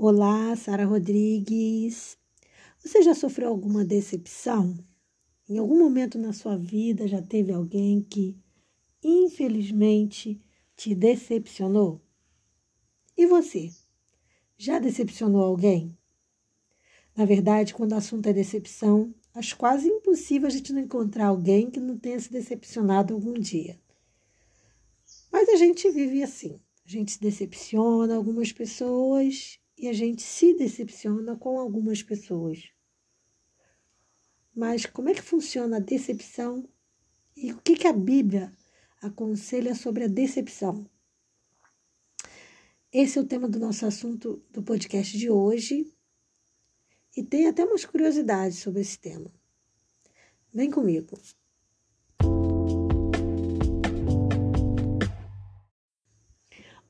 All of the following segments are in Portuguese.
Olá, Sara Rodrigues. Você já sofreu alguma decepção? Em algum momento na sua vida já teve alguém que, infelizmente, te decepcionou? E você? Já decepcionou alguém? Na verdade, quando o assunto é decepção, acho quase impossível a gente não encontrar alguém que não tenha se decepcionado algum dia. Mas a gente vive assim. A gente se decepciona algumas pessoas e a gente se decepciona com algumas pessoas. Mas como é que funciona a decepção e o que, que a Bíblia aconselha sobre a decepção? Esse é o tema do nosso assunto do podcast de hoje e tem até umas curiosidades sobre esse tema. Vem comigo.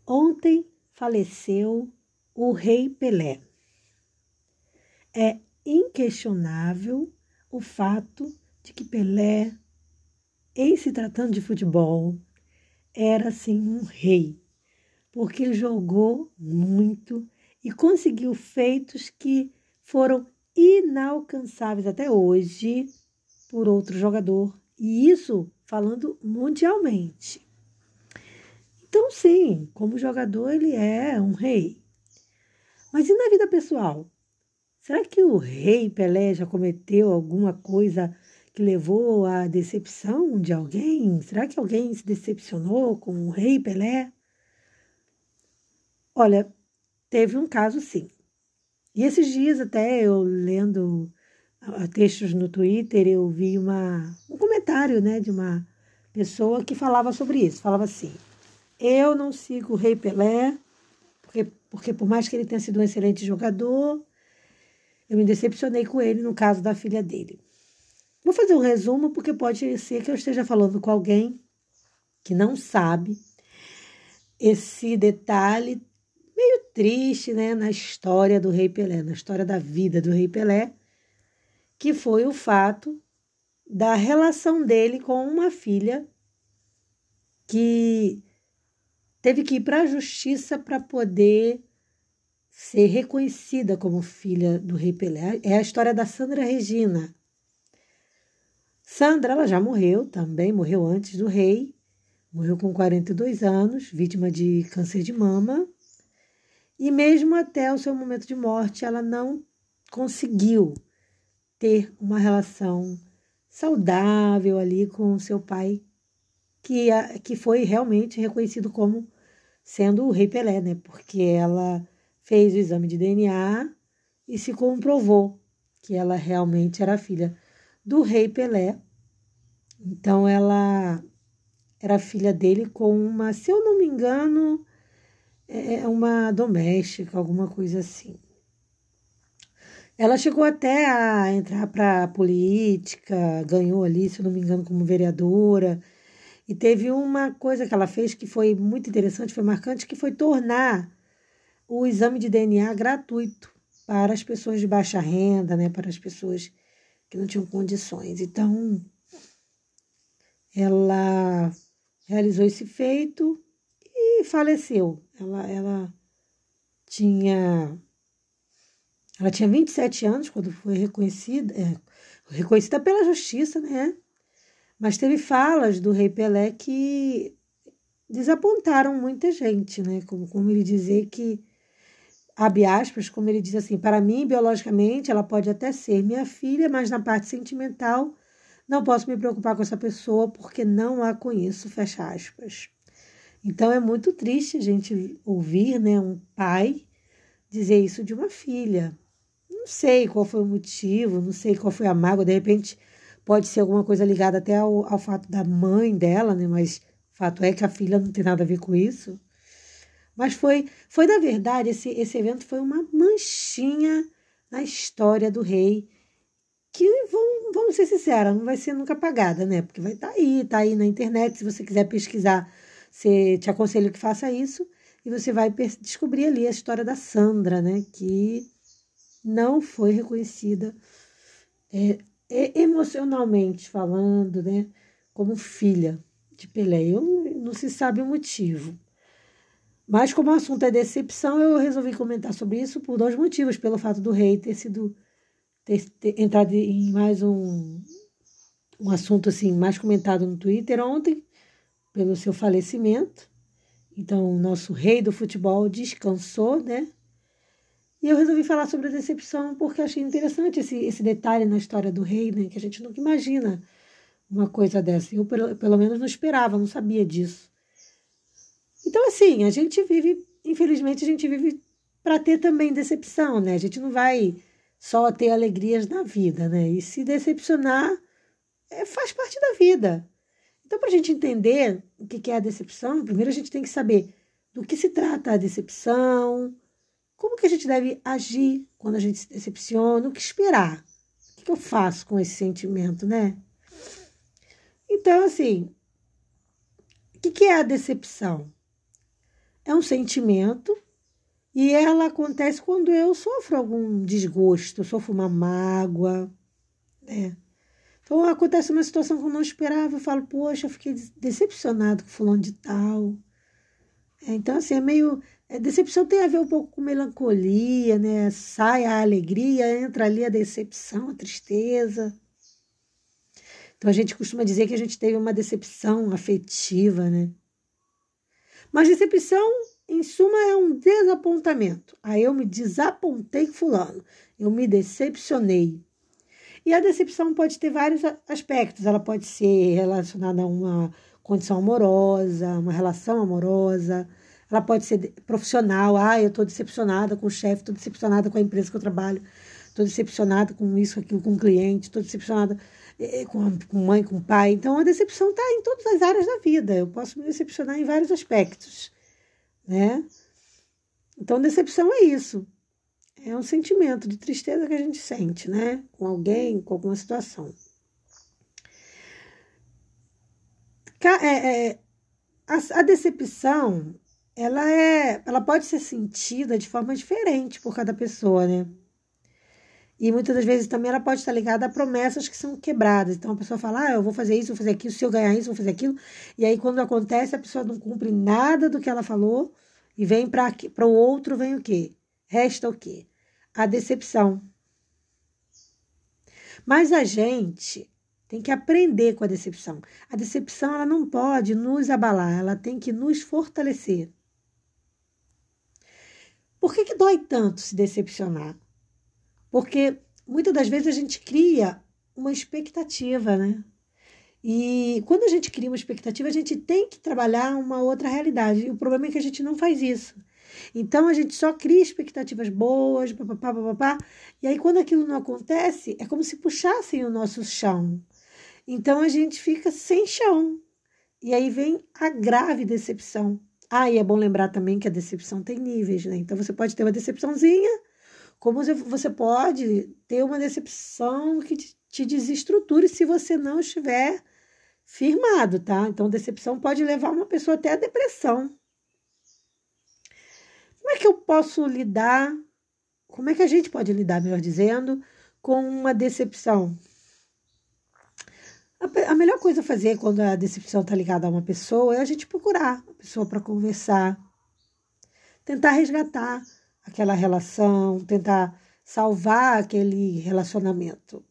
Ontem faleceu o Rei Pelé. É inquestionável o fato de que Pelé, em se tratando de futebol, era sim um rei, porque jogou muito e conseguiu feitos que foram inalcançáveis até hoje por outro jogador, e isso falando mundialmente. Então, sim, como jogador, ele é um rei. Mas e na vida pessoal? Será que o rei Pelé já cometeu alguma coisa que levou à decepção de alguém? Será que alguém se decepcionou com o rei Pelé? Olha, teve um caso sim. E esses dias, até eu lendo textos no Twitter, eu vi uma, um comentário né, de uma pessoa que falava sobre isso. Falava assim: eu não sigo o Rei Pelé, porque, por mais que ele tenha sido um excelente jogador, eu me decepcionei com ele no caso da filha dele. Vou fazer um resumo, porque pode ser que eu esteja falando com alguém que não sabe esse detalhe meio triste né, na história do Rei Pelé, na história da vida do Rei Pelé, que foi o fato da relação dele com uma filha que teve que ir para a justiça para poder ser reconhecida como filha do rei Pelé. É a história da Sandra Regina. Sandra, ela já morreu também, morreu antes do rei, morreu com 42 anos, vítima de câncer de mama. E mesmo até o seu momento de morte, ela não conseguiu ter uma relação saudável ali com seu pai, que, que foi realmente reconhecido como sendo o rei Pelé, né? Porque ela fez o exame de DNA e se comprovou que ela realmente era filha do rei Pelé. Então ela era filha dele com uma, se eu não me engano, é uma doméstica, alguma coisa assim. Ela chegou até a entrar para a política, ganhou ali, se eu não me engano, como vereadora. E teve uma coisa que ela fez que foi muito interessante, foi marcante, que foi tornar o exame de DNA gratuito para as pessoas de baixa renda, né, para as pessoas que não tinham condições. Então, ela realizou esse feito e faleceu. Ela, ela tinha ela tinha 27 anos quando foi reconhecida, é, reconhecida pela justiça, né? Mas teve falas do rei Pelé que desapontaram muita gente, né? Como, como ele dizer que, abre aspas, como ele diz assim, para mim, biologicamente, ela pode até ser minha filha, mas na parte sentimental, não posso me preocupar com essa pessoa porque não a conheço, fecha aspas. Então é muito triste a gente ouvir, né, um pai dizer isso de uma filha. Não sei qual foi o motivo, não sei qual foi a mágoa, de repente Pode ser alguma coisa ligada até ao, ao fato da mãe dela, né? Mas fato é que a filha não tem nada a ver com isso. Mas foi, foi na verdade, esse, esse evento foi uma manchinha na história do rei, que vamos, vamos ser sinceros, não vai ser nunca apagada, né? Porque vai estar tá aí, tá aí na internet. Se você quiser pesquisar, você, te aconselho que faça isso. E você vai descobrir ali a história da Sandra, né? Que não foi reconhecida é, emocionalmente falando, né, como filha de Pelé. Eu, não se sabe o motivo. Mas como o assunto é decepção, eu resolvi comentar sobre isso por dois motivos. Pelo fato do rei ter sido ter, ter entrado em mais um, um assunto assim mais comentado no Twitter ontem, pelo seu falecimento. Então, o nosso rei do futebol descansou, né? E eu resolvi falar sobre a decepção porque achei interessante esse, esse detalhe na história do rei, né? Que a gente nunca imagina uma coisa dessa. Eu, pelo, pelo menos, não esperava, não sabia disso. Então, assim, a gente vive, infelizmente, a gente vive para ter também decepção, né? A gente não vai só ter alegrias na vida, né? E se decepcionar é, faz parte da vida. Então, para a gente entender o que é a decepção, primeiro a gente tem que saber do que se trata a decepção, como que a gente deve agir quando a gente se decepciona, o que esperar, o que eu faço com esse sentimento, né? Então, assim, o que é a decepção? é um sentimento e ela acontece quando eu sofro algum desgosto, sofro uma mágoa, né? Então acontece uma situação que eu não esperava, eu falo, poxa, eu fiquei decepcionado com fulano de tal. É, então, assim, é meio. É, decepção tem a ver um pouco com melancolia, né? Sai a alegria, entra ali a decepção, a tristeza. Então a gente costuma dizer que a gente teve uma decepção afetiva, né? Mas decepção, em suma, é um desapontamento. Aí eu me desapontei com fulano, eu me decepcionei. E a decepção pode ter vários aspectos. Ela pode ser relacionada a uma condição amorosa, uma relação amorosa. Ela pode ser profissional. Ah, eu estou decepcionada com o chefe, estou decepcionada com a empresa que eu trabalho, estou decepcionada com isso, aquilo, com o cliente, estou decepcionada com, com mãe, com pai. Então, a decepção está em todas as áreas da vida. Eu posso me decepcionar em vários aspectos, né? Então, decepção é isso. É um sentimento de tristeza que a gente sente, né? Com alguém, com alguma situação. É, é, a, a decepção, ela é, ela pode ser sentida de forma diferente por cada pessoa, né? E muitas das vezes também ela pode estar ligada a promessas que são quebradas. Então a pessoa fala, ah, eu vou fazer isso, vou fazer aquilo, se eu ganhar isso, vou fazer aquilo. E aí quando acontece, a pessoa não cumpre nada do que ela falou e vem para o outro, vem o quê? Resta o quê? A decepção. Mas a gente tem que aprender com a decepção. A decepção ela não pode nos abalar, ela tem que nos fortalecer. Por que, que dói tanto se decepcionar? Porque muitas das vezes a gente cria uma expectativa, né? E quando a gente cria uma expectativa, a gente tem que trabalhar uma outra realidade. E o problema é que a gente não faz isso. Então a gente só cria expectativas boas, papapá, papapá, e aí quando aquilo não acontece, é como se puxassem o nosso chão. Então a gente fica sem chão. E aí vem a grave decepção. Ah, e é bom lembrar também que a decepção tem níveis, né? Então você pode ter uma decepçãozinha como você pode ter uma decepção que te desestruture se você não estiver firmado, tá? Então, decepção pode levar uma pessoa até a depressão. Como é que eu posso lidar? Como é que a gente pode lidar, melhor dizendo, com uma decepção? A, melhor coisa a fazer quando a decepção está ligada a uma pessoa é a gente procurar a pessoa para conversar, tentar resgatar aquela relação, tentar salvar aquele relacionamento.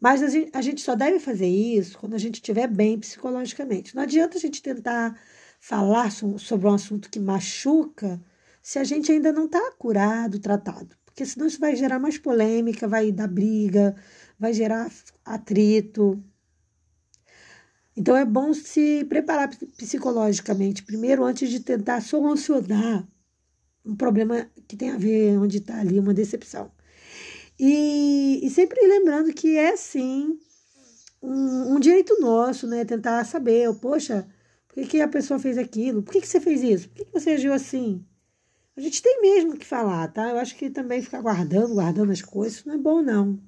Mas a gente, a gente só deve fazer isso quando a gente estiver bem psicologicamente. Não adianta a gente tentar falar sobre um assunto que machuca se a gente ainda não está curado, tratado. Porque senão isso vai gerar mais polêmica, vai dar briga, vai gerar atrito. Então é bom se preparar psicologicamente primeiro antes de tentar solucionar um problema que tem a ver onde está ali uma decepção. E, e, sempre lembrando que é sim um, um, direito nosso, né? Tentar saber, poxa, por que, que a pessoa fez aquilo? Por que, que você fez isso? Por que, que você agiu assim? A gente tem mesmo que falar, tá? Eu acho que também ficar guardando, guardando as coisas, não é bom, não.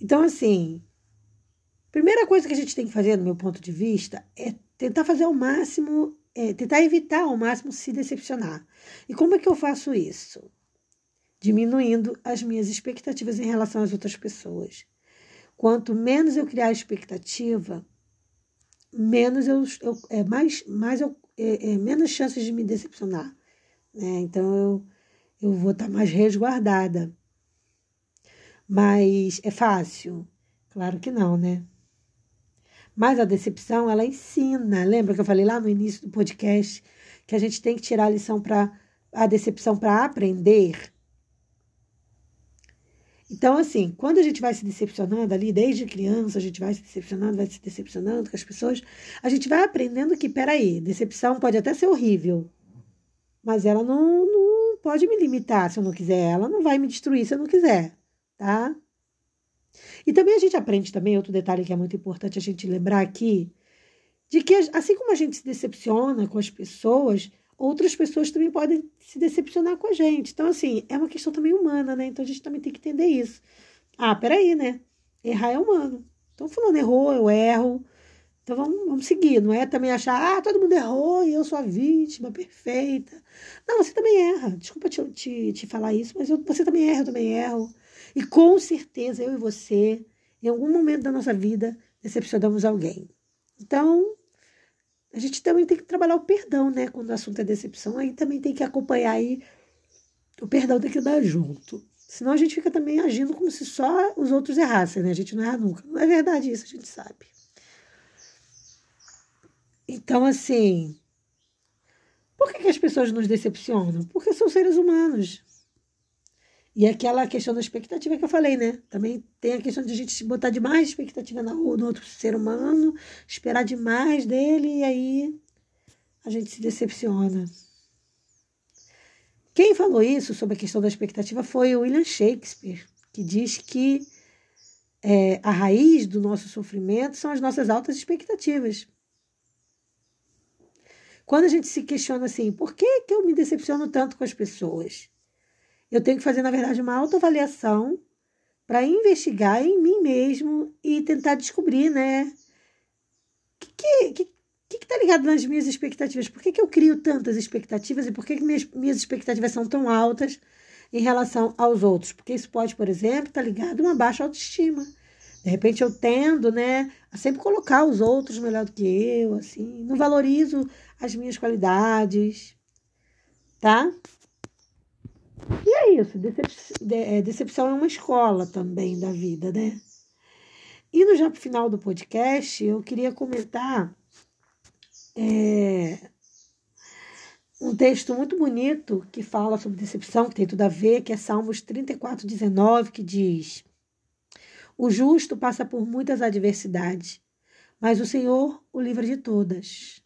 Então, assim, primeira coisa que a gente tem que fazer, no meu ponto de vista, é tentar fazer o máximo é, tentar evitar ao máximo se decepcionar. E como é que eu faço isso? Diminuindo as minhas expectativas em relação às outras pessoas. Quanto menos eu criar expectativa, menos eu, eu é mais, mais eu, é, é, menos chances de me decepcionar. Né? Então eu, eu vou estar mais resguardada. Mas é fácil? Claro que não, né? Mas a decepção, ela ensina. Lembra que eu falei lá no início do podcast que a gente tem que tirar a lição para a decepção para aprender? Então, assim, quando a gente vai se decepcionando ali, desde criança, a gente vai se decepcionando, vai se decepcionando com as pessoas, a gente vai aprendendo que, peraí, decepção pode até ser horrível, mas ela não, não pode me limitar se eu não quiser, ela não vai me destruir se eu não quiser, tá? E também a gente aprende também, outro detalhe que é muito importante a gente lembrar aqui, de que assim como a gente se decepciona com as pessoas, outras pessoas também podem se decepcionar com a gente. Então, assim, é uma questão também humana, né? Então a gente também tem que entender isso. Ah, peraí, né? Errar é humano. Então, fulano errou, eu erro. Então vamos, vamos seguir. Não é também achar, ah, todo mundo errou e eu sou a vítima perfeita. Não, você também erra. Desculpa te, te, te falar isso, mas eu, você também erra, eu também erro. E com certeza eu e você, em algum momento da nossa vida, decepcionamos alguém. Então, a gente também tem que trabalhar o perdão, né? Quando o assunto é decepção, aí também tem que acompanhar aí. O perdão tem que dar junto. Senão a gente fica também agindo como se só os outros errassem, né? A gente não erra nunca. Não é verdade isso, a gente sabe. Então, assim. Por que, que as pessoas nos decepcionam? Porque são seres humanos. E aquela questão da expectativa que eu falei, né? Também tem a questão de a gente botar demais expectativa no, no outro ser humano, esperar demais dele e aí a gente se decepciona. Quem falou isso sobre a questão da expectativa foi o William Shakespeare, que diz que é, a raiz do nosso sofrimento são as nossas altas expectativas. Quando a gente se questiona assim, por que, que eu me decepciono tanto com as pessoas? Eu tenho que fazer, na verdade, uma autoavaliação para investigar em mim mesmo e tentar descobrir, né? O que, que, que, que tá ligado nas minhas expectativas? Por que, que eu crio tantas expectativas e por que, que minhas, minhas expectativas são tão altas em relação aos outros? Porque isso pode, por exemplo, estar tá ligado a uma baixa autoestima. De repente eu tendo, né, a sempre colocar os outros melhor do que eu, assim, não valorizo as minhas qualidades, tá? E é isso, é, decepção é uma escola também da vida, né? Indo já para o final do podcast, eu queria comentar é, um texto muito bonito que fala sobre decepção, que tem tudo a ver, que é Salmos 34, 19, que diz: O justo passa por muitas adversidades, mas o Senhor o livra de todas.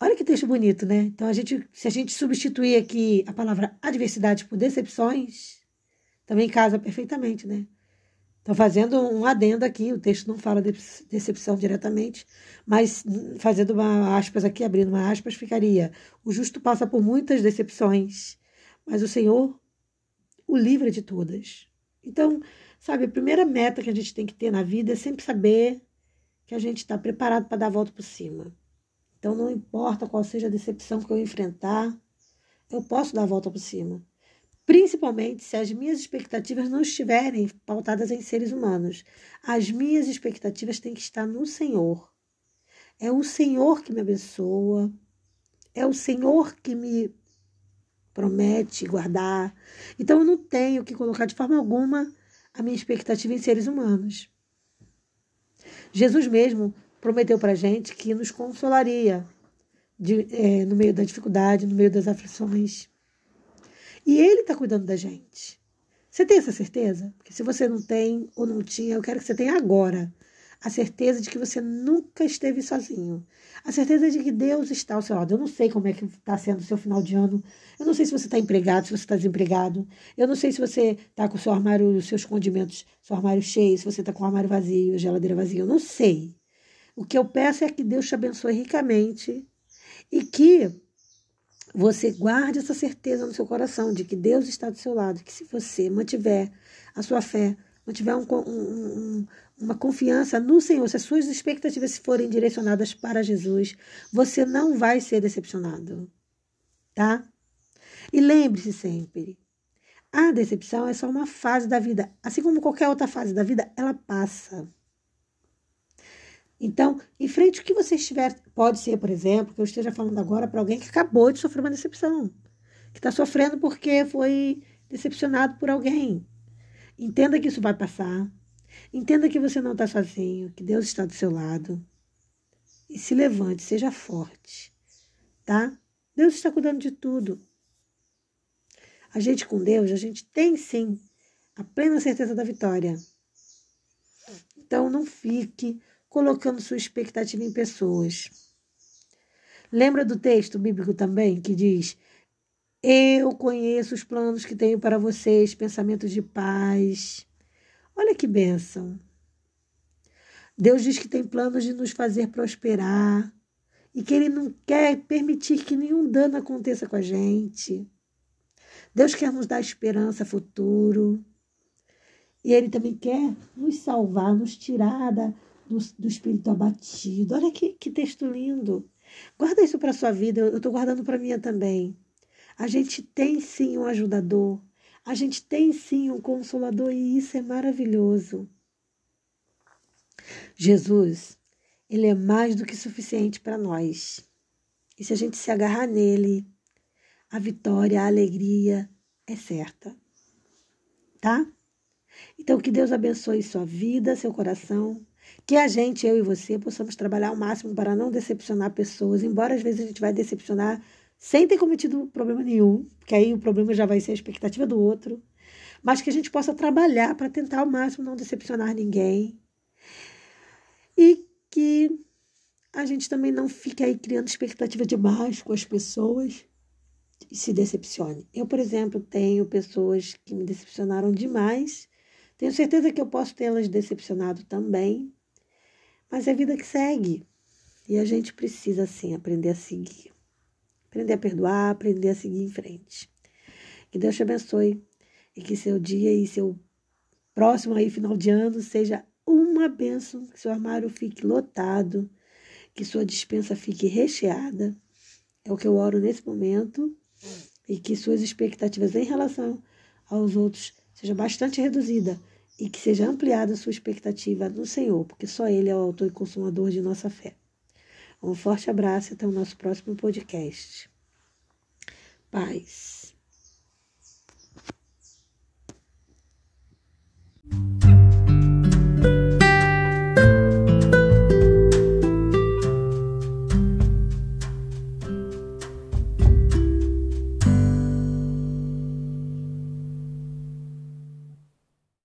Olha que texto bonito, né? Então, a gente, se a gente substituir aqui a palavra adversidade por decepções, também casa perfeitamente, né? Estou fazendo um adendo aqui, o texto não fala de decepção diretamente, mas fazendo uma aspas aqui, abrindo uma aspas, ficaria: o justo passa por muitas decepções, mas o Senhor o livra de todas. Então, sabe, a primeira meta que a gente tem que ter na vida é sempre saber que a gente está preparado para dar a volta por cima. Então, não importa qual seja a decepção que eu enfrentar, eu posso dar a volta por cima. Principalmente se as minhas expectativas não estiverem pautadas em seres humanos. As minhas expectativas têm que estar no Senhor. É o Senhor que me abençoa, é o Senhor que me promete guardar. Então eu não tenho que colocar de forma alguma a minha expectativa em seres humanos. Jesus mesmo prometeu para a gente que nos consolaria de, é, no meio da dificuldade, no meio das aflições. E Ele está cuidando da gente. Você tem essa certeza? Porque se você não tem ou não tinha, eu quero que você tenha agora a certeza de que você nunca esteve sozinho. A certeza de que Deus está ao seu lado. Eu não sei como é que está sendo o seu final de ano. Eu não sei se você está empregado, se você está desempregado. Eu não sei se você está com o seu armário, os seus condimentos, seu armário cheio, se você está com o armário vazio, a geladeira vazia. Eu não sei. O que eu peço é que Deus te abençoe ricamente e que você guarde essa certeza no seu coração de que Deus está do seu lado, que se você mantiver a sua fé, mantiver um, um, uma confiança no Senhor, se as suas expectativas forem direcionadas para Jesus, você não vai ser decepcionado, tá? E lembre-se sempre, a decepção é só uma fase da vida, assim como qualquer outra fase da vida, ela passa. Então, enfrente o que você estiver. Pode ser, por exemplo, que eu esteja falando agora para alguém que acabou de sofrer uma decepção, que está sofrendo porque foi decepcionado por alguém. Entenda que isso vai passar. Entenda que você não está sozinho, que Deus está do seu lado. E se levante, seja forte, tá? Deus está cuidando de tudo. A gente com Deus, a gente tem sim a plena certeza da vitória. Então não fique colocando sua expectativa em pessoas. Lembra do texto bíblico também que diz: Eu conheço os planos que tenho para vocês, pensamentos de paz. Olha que bênção. Deus diz que tem planos de nos fazer prosperar e que Ele não quer permitir que nenhum dano aconteça com a gente. Deus quer nos dar esperança futuro. E Ele também quer nos salvar, nos tirar da, do, do espírito abatido. Olha que, que texto lindo. Guarda isso para sua vida, eu estou guardando para minha também. A gente tem sim um ajudador, a gente tem sim um consolador e isso é maravilhoso. Jesus, ele é mais do que suficiente para nós. E se a gente se agarrar nele, a vitória, a alegria é certa. Tá? Então, que Deus abençoe sua vida, seu coração. Que a gente, eu e você, possamos trabalhar ao máximo para não decepcionar pessoas, embora às vezes a gente vai decepcionar sem ter cometido problema nenhum, porque aí o problema já vai ser a expectativa do outro, mas que a gente possa trabalhar para tentar ao máximo não decepcionar ninguém. E que a gente também não fique aí criando expectativa demais com as pessoas e se decepcione. Eu, por exemplo, tenho pessoas que me decepcionaram demais. Tenho certeza que eu posso tê-las decepcionado também, mas é a vida que segue. E a gente precisa, sim, aprender a seguir. Aprender a perdoar, aprender a seguir em frente. Que Deus te abençoe e que seu dia e seu próximo aí final de ano seja uma bênção, que seu armário fique lotado, que sua dispensa fique recheada. É o que eu oro nesse momento e que suas expectativas em relação aos outros seja bastante reduzida e que seja ampliada a sua expectativa no Senhor, porque só Ele é o autor e consumador de nossa fé. Um forte abraço e até o nosso próximo podcast. Paz.